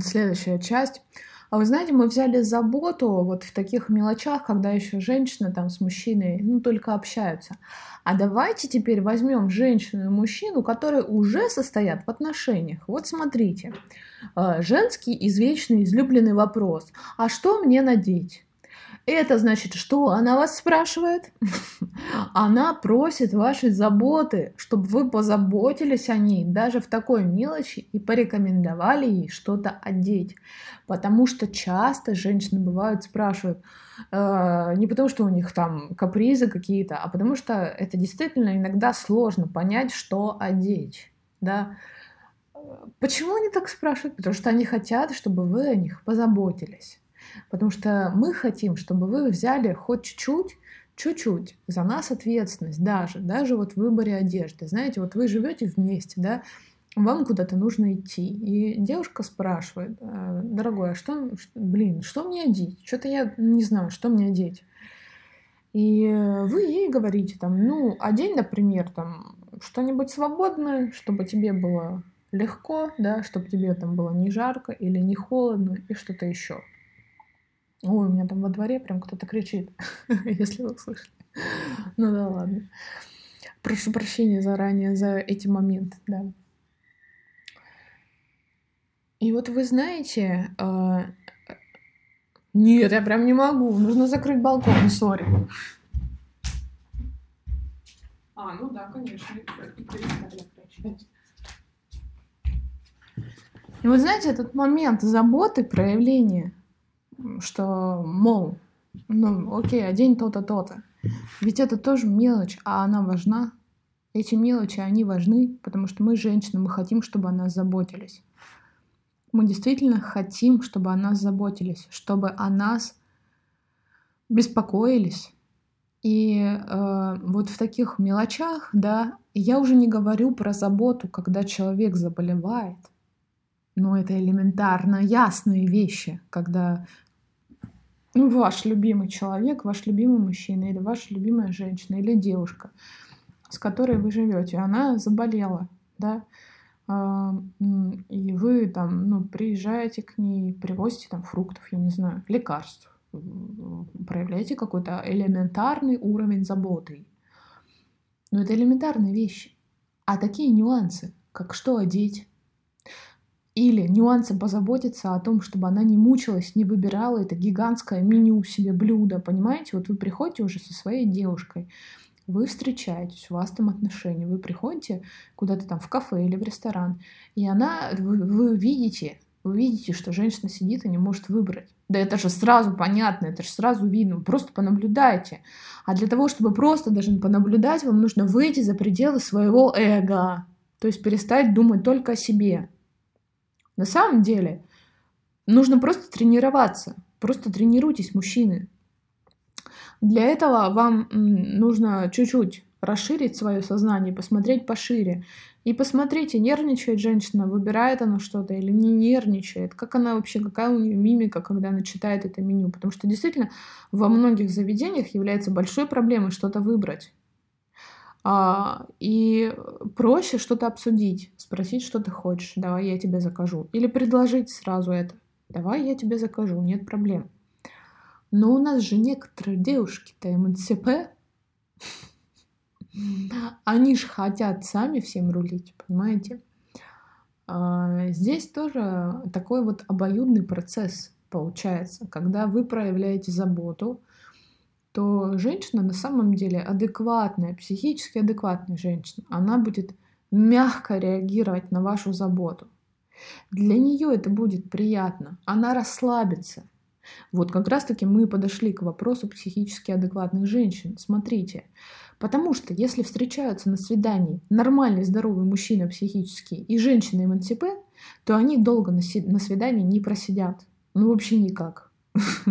следующая часть. А вы знаете, мы взяли заботу вот в таких мелочах, когда еще женщина там с мужчиной, ну, только общаются. А давайте теперь возьмем женщину и мужчину, которые уже состоят в отношениях. Вот смотрите, э, женский извечный излюбленный вопрос. А что мне надеть? Это значит, что она вас спрашивает? Она просит вашей заботы, чтобы вы позаботились о ней даже в такой мелочи и порекомендовали ей что-то одеть. Потому что часто женщины бывают спрашивают, э, не потому что у них там капризы какие-то, а потому что это действительно иногда сложно понять, что одеть. Да? Почему они так спрашивают? Потому что они хотят, чтобы вы о них позаботились. Потому что мы хотим, чтобы вы взяли хоть чуть-чуть, чуть-чуть за нас ответственность даже, даже вот в выборе одежды. Знаете, вот вы живете вместе, да, вам куда-то нужно идти. И девушка спрашивает, «А, дорогой, а что, блин, что мне одеть? Что-то я не знаю, что мне одеть. И вы ей говорите там, ну, одень, например, там что-нибудь свободное, чтобы тебе было легко, да, чтобы тебе там было не жарко или не холодно и что-то еще. Ой, у меня там во дворе прям кто-то кричит, если вы слышали. Ну да ладно. Прошу прощения заранее за эти моменты, да. И вот вы знаете, э... нет, я прям не могу, нужно закрыть балкон, сори. А, ну да, конечно, И вот знаете, этот момент заботы, проявления, что, мол, ну, окей, одень то-то, то-то. Ведь это тоже мелочь, а она важна. Эти мелочи, они важны, потому что мы женщины, мы хотим, чтобы о нас заботились. Мы действительно хотим, чтобы о нас заботились, чтобы о нас беспокоились. И э, вот в таких мелочах, да, я уже не говорю про заботу, когда человек заболевает, но это элементарно ясные вещи, когда ну, ваш любимый человек, ваш любимый мужчина или ваша любимая женщина или девушка, с которой вы живете, она заболела, да, а, и вы там, ну, приезжаете к ней, привозите там фруктов, я не знаю, лекарств, проявляете какой-то элементарный уровень заботы. Но это элементарные вещи. А такие нюансы, как что одеть, или нюансы позаботиться о том, чтобы она не мучилась, не выбирала это гигантское меню себе блюда, понимаете? Вот вы приходите уже со своей девушкой, вы встречаетесь, у вас там отношения, вы приходите куда-то там в кафе или в ресторан, и она, вы, вы видите, вы видите, что женщина сидит и не может выбрать. Да это же сразу понятно, это же сразу видно, вы просто понаблюдайте. А для того, чтобы просто даже понаблюдать, вам нужно выйти за пределы своего эго. То есть перестать думать только о себе. На самом деле нужно просто тренироваться. Просто тренируйтесь, мужчины. Для этого вам нужно чуть-чуть расширить свое сознание, посмотреть пошире. И посмотрите, нервничает женщина, выбирает она что-то или не нервничает, как она вообще, какая у нее мимика, когда она читает это меню. Потому что действительно во многих заведениях является большой проблемой что-то выбрать. А, и проще что-то обсудить, спросить, что ты хочешь, давай я тебе закажу. Или предложить сразу это, давай я тебе закажу, нет проблем. Но у нас же некоторые девушки-то МНЦП, они же хотят сами всем рулить, понимаете? А, здесь тоже такой вот обоюдный процесс получается, когда вы проявляете заботу, то женщина на самом деле адекватная, психически адекватная женщина, она будет мягко реагировать на вашу заботу. Для нее это будет приятно, она расслабится. Вот как раз-таки мы подошли к вопросу психически адекватных женщин. Смотрите, потому что если встречаются на свидании нормальный здоровый мужчина психически и женщина МНЦП, то они долго на свидании не просидят. Ну вообще никак.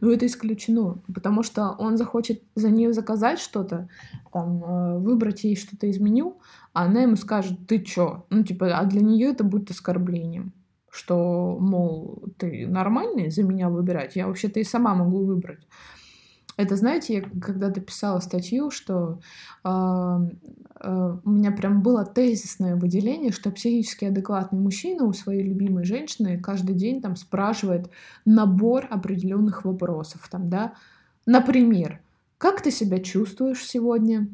ну, это исключено, потому что он захочет за нее заказать что-то, там, э, выбрать ей что-то из меню, а она ему скажет, ты чё? Ну, типа, а для нее это будет оскорблением, что, мол, ты нормальный за меня выбирать, я вообще-то и сама могу выбрать. Это, знаете, я когда-то писала статью, что э, э, у меня прям было тезисное выделение, что психически адекватный мужчина у своей любимой женщины каждый день там спрашивает набор определенных вопросов. Там, да? Например, как ты себя чувствуешь сегодня?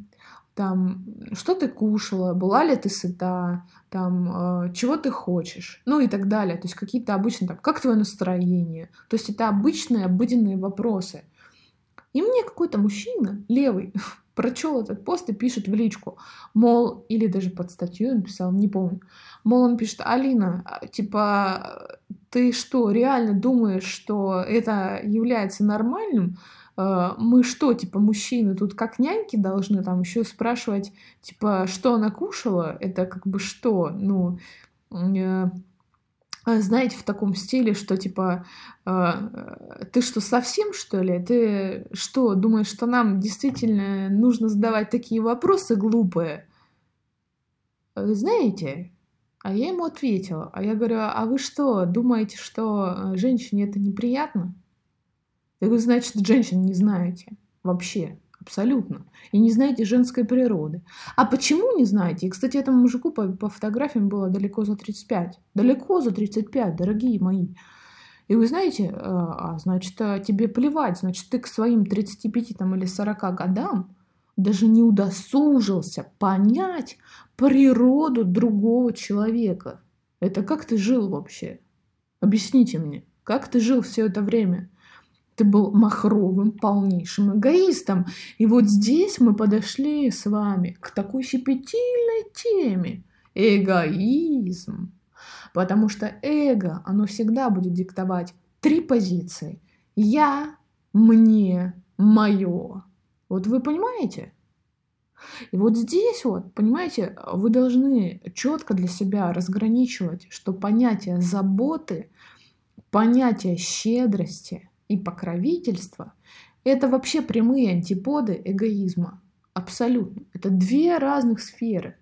Там, что ты кушала, была ли ты сыта, там, э, чего ты хочешь, ну и так далее. То есть какие-то обычные, там, как твое настроение. То есть это обычные, обыденные вопросы. И мне какой-то мужчина, левый, прочел этот пост и пишет в личку, мол, или даже под статью он писал, не помню, мол, он пишет, Алина, а, типа, ты что, реально думаешь, что это является нормальным? А, мы что, типа, мужчины тут как няньки должны там еще спрашивать, типа, что она кушала? Это как бы что? Ну, э, знаете, в таком стиле, что типа, э, ты что, совсем что ли? Ты что, думаешь, что нам действительно нужно задавать такие вопросы глупые? Вы знаете? А я ему ответила. А я говорю, а вы что, думаете, что женщине это неприятно? Вы, значит, женщин не знаете вообще. Абсолютно. И не знаете женской природы. А почему не знаете? И, кстати, этому мужику по, по фотографиям было далеко за 35. Далеко за 35, дорогие мои. И вы знаете, а, а, значит, а, тебе плевать, значит, ты к своим 35 там, или 40 годам даже не удосужился понять природу другого человека. Это как ты жил вообще? Объясните мне, как ты жил все это время? Ты был махровым, полнейшим эгоистом. И вот здесь мы подошли с вами к такой щепетильной теме. Эгоизм. Потому что эго, оно всегда будет диктовать три позиции. Я, мне, мое. Вот вы понимаете? И вот здесь вот, понимаете, вы должны четко для себя разграничивать, что понятие заботы, понятие щедрости, и покровительство – это вообще прямые антиподы эгоизма. Абсолютно. Это две разных сферы.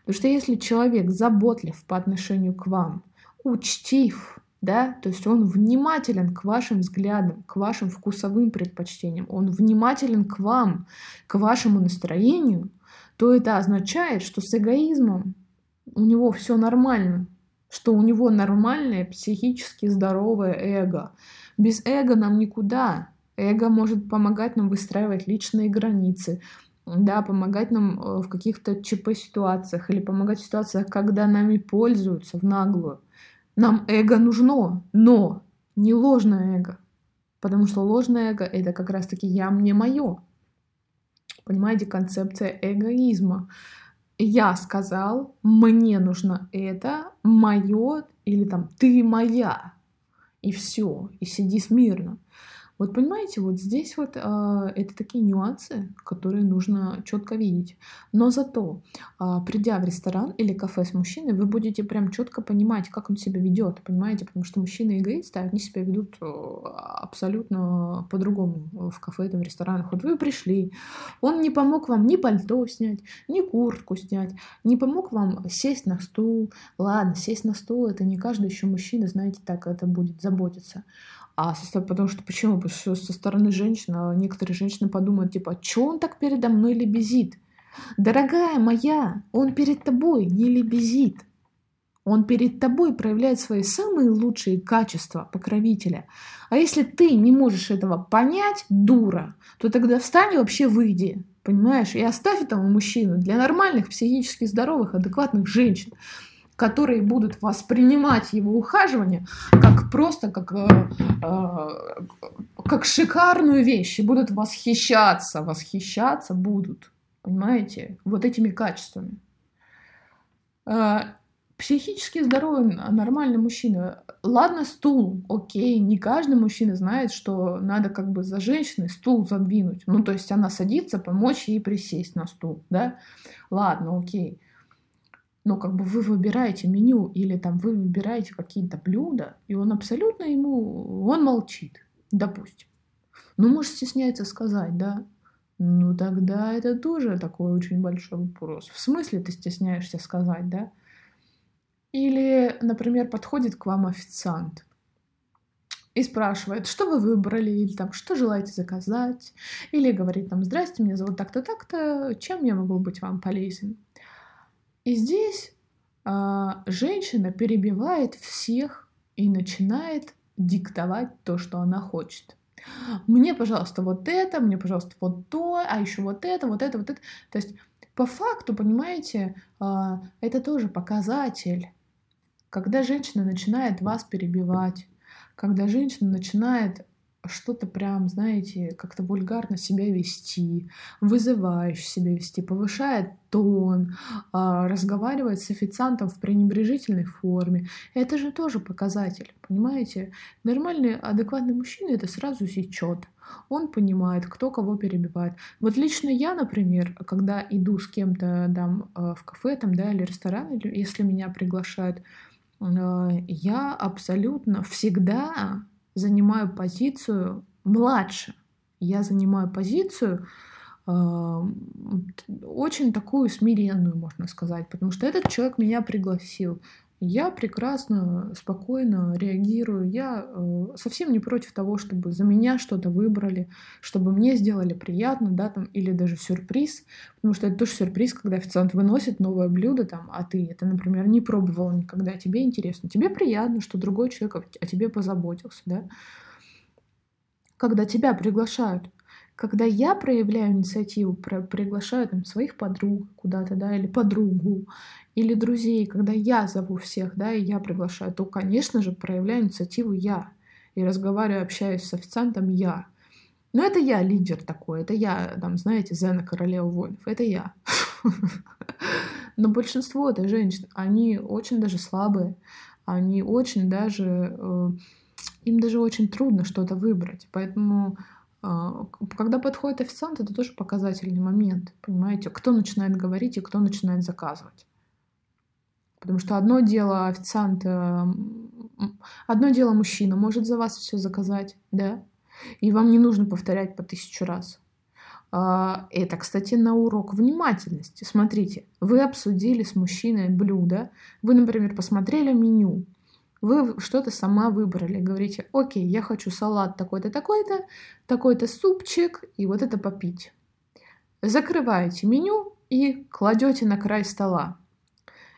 Потому что если человек заботлив по отношению к вам, учтив, да, то есть он внимателен к вашим взглядам, к вашим вкусовым предпочтениям, он внимателен к вам, к вашему настроению, то это означает, что с эгоизмом у него все нормально, что у него нормальное психически здоровое эго, без эго нам никуда. Эго может помогать нам выстраивать личные границы, да, помогать нам э, в каких-то ЧП-ситуациях или помогать в ситуациях, когда нами пользуются в наглую. Нам эго нужно, но не ложное эго. Потому что ложное эго — это как раз-таки «я, мне, мое». Понимаете, концепция эгоизма. Я сказал, мне нужно это, мое, или там ты моя и все, и сиди смирно. Вот понимаете, вот здесь вот э, это такие нюансы, которые нужно четко видеть. Но зато, э, придя в ресторан или кафе с мужчиной, вы будете прям четко понимать, как он себя ведет, понимаете, потому что мужчины эгоисты, они себя ведут э, абсолютно по-другому в кафе, там, в ресторанах. Вот вы пришли, он не помог вам ни пальто снять, ни куртку снять, не помог вам сесть на стул. Ладно, сесть на стул, это не каждый еще мужчина, знаете, так это будет заботиться. А со, потому что почему? Потому что со стороны женщин, а некоторые женщины подумают, типа, что он так передо мной лебезит? Дорогая моя, он перед тобой не лебезит. Он перед тобой проявляет свои самые лучшие качества покровителя. А если ты не можешь этого понять, дура, то тогда встань и вообще выйди. Понимаешь? И оставь этого мужчину для нормальных, психически здоровых, адекватных женщин которые будут воспринимать его ухаживание как просто как, э, э, как шикарную вещь и будут восхищаться, восхищаться будут, понимаете, вот этими качествами. Э, психически здоровый, нормальный мужчина. Ладно, стул, окей, не каждый мужчина знает, что надо как бы за женщиной стул задвинуть. Ну, то есть она садится, помочь ей присесть на стул, да? Ладно, окей но как бы вы выбираете меню или там вы выбираете какие-то блюда, и он абсолютно ему, он молчит, допустим. Ну, может, стесняется сказать, да? Ну, тогда это тоже такой очень большой вопрос. В смысле ты стесняешься сказать, да? Или, например, подходит к вам официант, и спрашивает, что вы выбрали, или там, что желаете заказать, или говорит там, здрасте, меня зовут так-то, так-то, чем я могу быть вам полезен? И здесь а, женщина перебивает всех и начинает диктовать то, что она хочет. Мне, пожалуйста, вот это, мне, пожалуйста, вот то, а еще вот это, вот это, вот это. То есть, по факту, понимаете, а, это тоже показатель. Когда женщина начинает вас перебивать, когда женщина начинает что-то прям, знаете, как-то вульгарно себя вести, вызывающе себя вести, повышает тон, а, разговаривает с официантом в пренебрежительной форме. Это же тоже показатель, понимаете? Нормальный, адекватный мужчина это сразу сечет. Он понимает, кто кого перебивает. Вот лично я, например, когда иду с кем-то там а, в кафе там, да, или ресторан, если меня приглашают, а, я абсолютно всегда занимаю позицию младше. Я занимаю позицию э, очень такую смиренную, можно сказать, потому что этот человек меня пригласил. Я прекрасно, спокойно реагирую. Я э, совсем не против того, чтобы за меня что-то выбрали, чтобы мне сделали приятно, да, там, или даже сюрприз. Потому что это тоже сюрприз, когда официант выносит новое блюдо, там, а ты это, например, не пробовал никогда, тебе интересно. Тебе приятно, что другой человек о тебе позаботился, да когда тебя приглашают. Когда я проявляю инициативу, про, приглашаю там своих подруг куда-то, да, или подругу, или друзей, когда я зову всех, да, и я приглашаю, то, конечно же, проявляю инициативу я. И разговариваю, общаюсь с официантом я. Но это я лидер такой, это я, там, знаете, Зена королева воинов, это я. Но большинство это женщин, они очень даже слабые, они очень даже э, им даже очень трудно что-то выбрать. Поэтому когда подходит официант, это тоже показательный момент, понимаете, кто начинает говорить и кто начинает заказывать. Потому что одно дело официант, одно дело мужчина может за вас все заказать, да, и вам не нужно повторять по тысячу раз. А, это, кстати, на урок внимательности. Смотрите, вы обсудили с мужчиной блюдо, вы, например, посмотрели меню, вы что-то сама выбрали. Говорите, окей, я хочу салат такой-то, такой-то, такой-то супчик и вот это попить. Закрываете меню и кладете на край стола.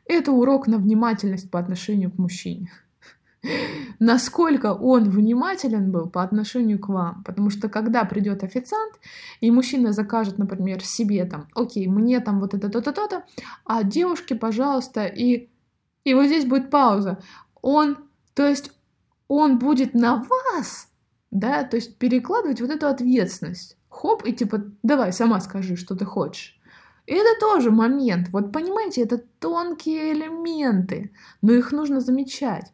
Это урок на внимательность по отношению к мужчине. Насколько он внимателен был по отношению к вам. Потому что когда придет официант, и мужчина закажет, например, себе там, окей, мне там вот это то-то, то-то, а девушке, пожалуйста, и и вот здесь будет пауза он, то есть он будет на вас, да, то есть перекладывать вот эту ответственность. Хоп, и типа, давай, сама скажи, что ты хочешь. И это тоже момент. Вот понимаете, это тонкие элементы, но их нужно замечать.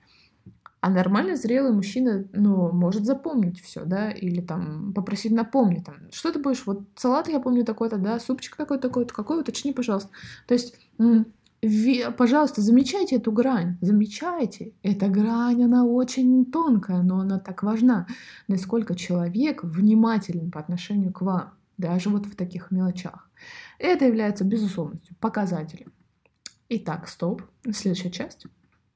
А нормально зрелый мужчина, ну, может запомнить все, да, или там попросить напомнить, там, что ты будешь, вот салат я помню такой-то, да, супчик такой-то, какой, уточни, пожалуйста. То есть пожалуйста, замечайте эту грань, замечайте. Эта грань, она очень тонкая, но она так важна. Насколько человек внимателен по отношению к вам, даже вот в таких мелочах. Это является безусловностью, показателем. Итак, стоп. Следующая часть.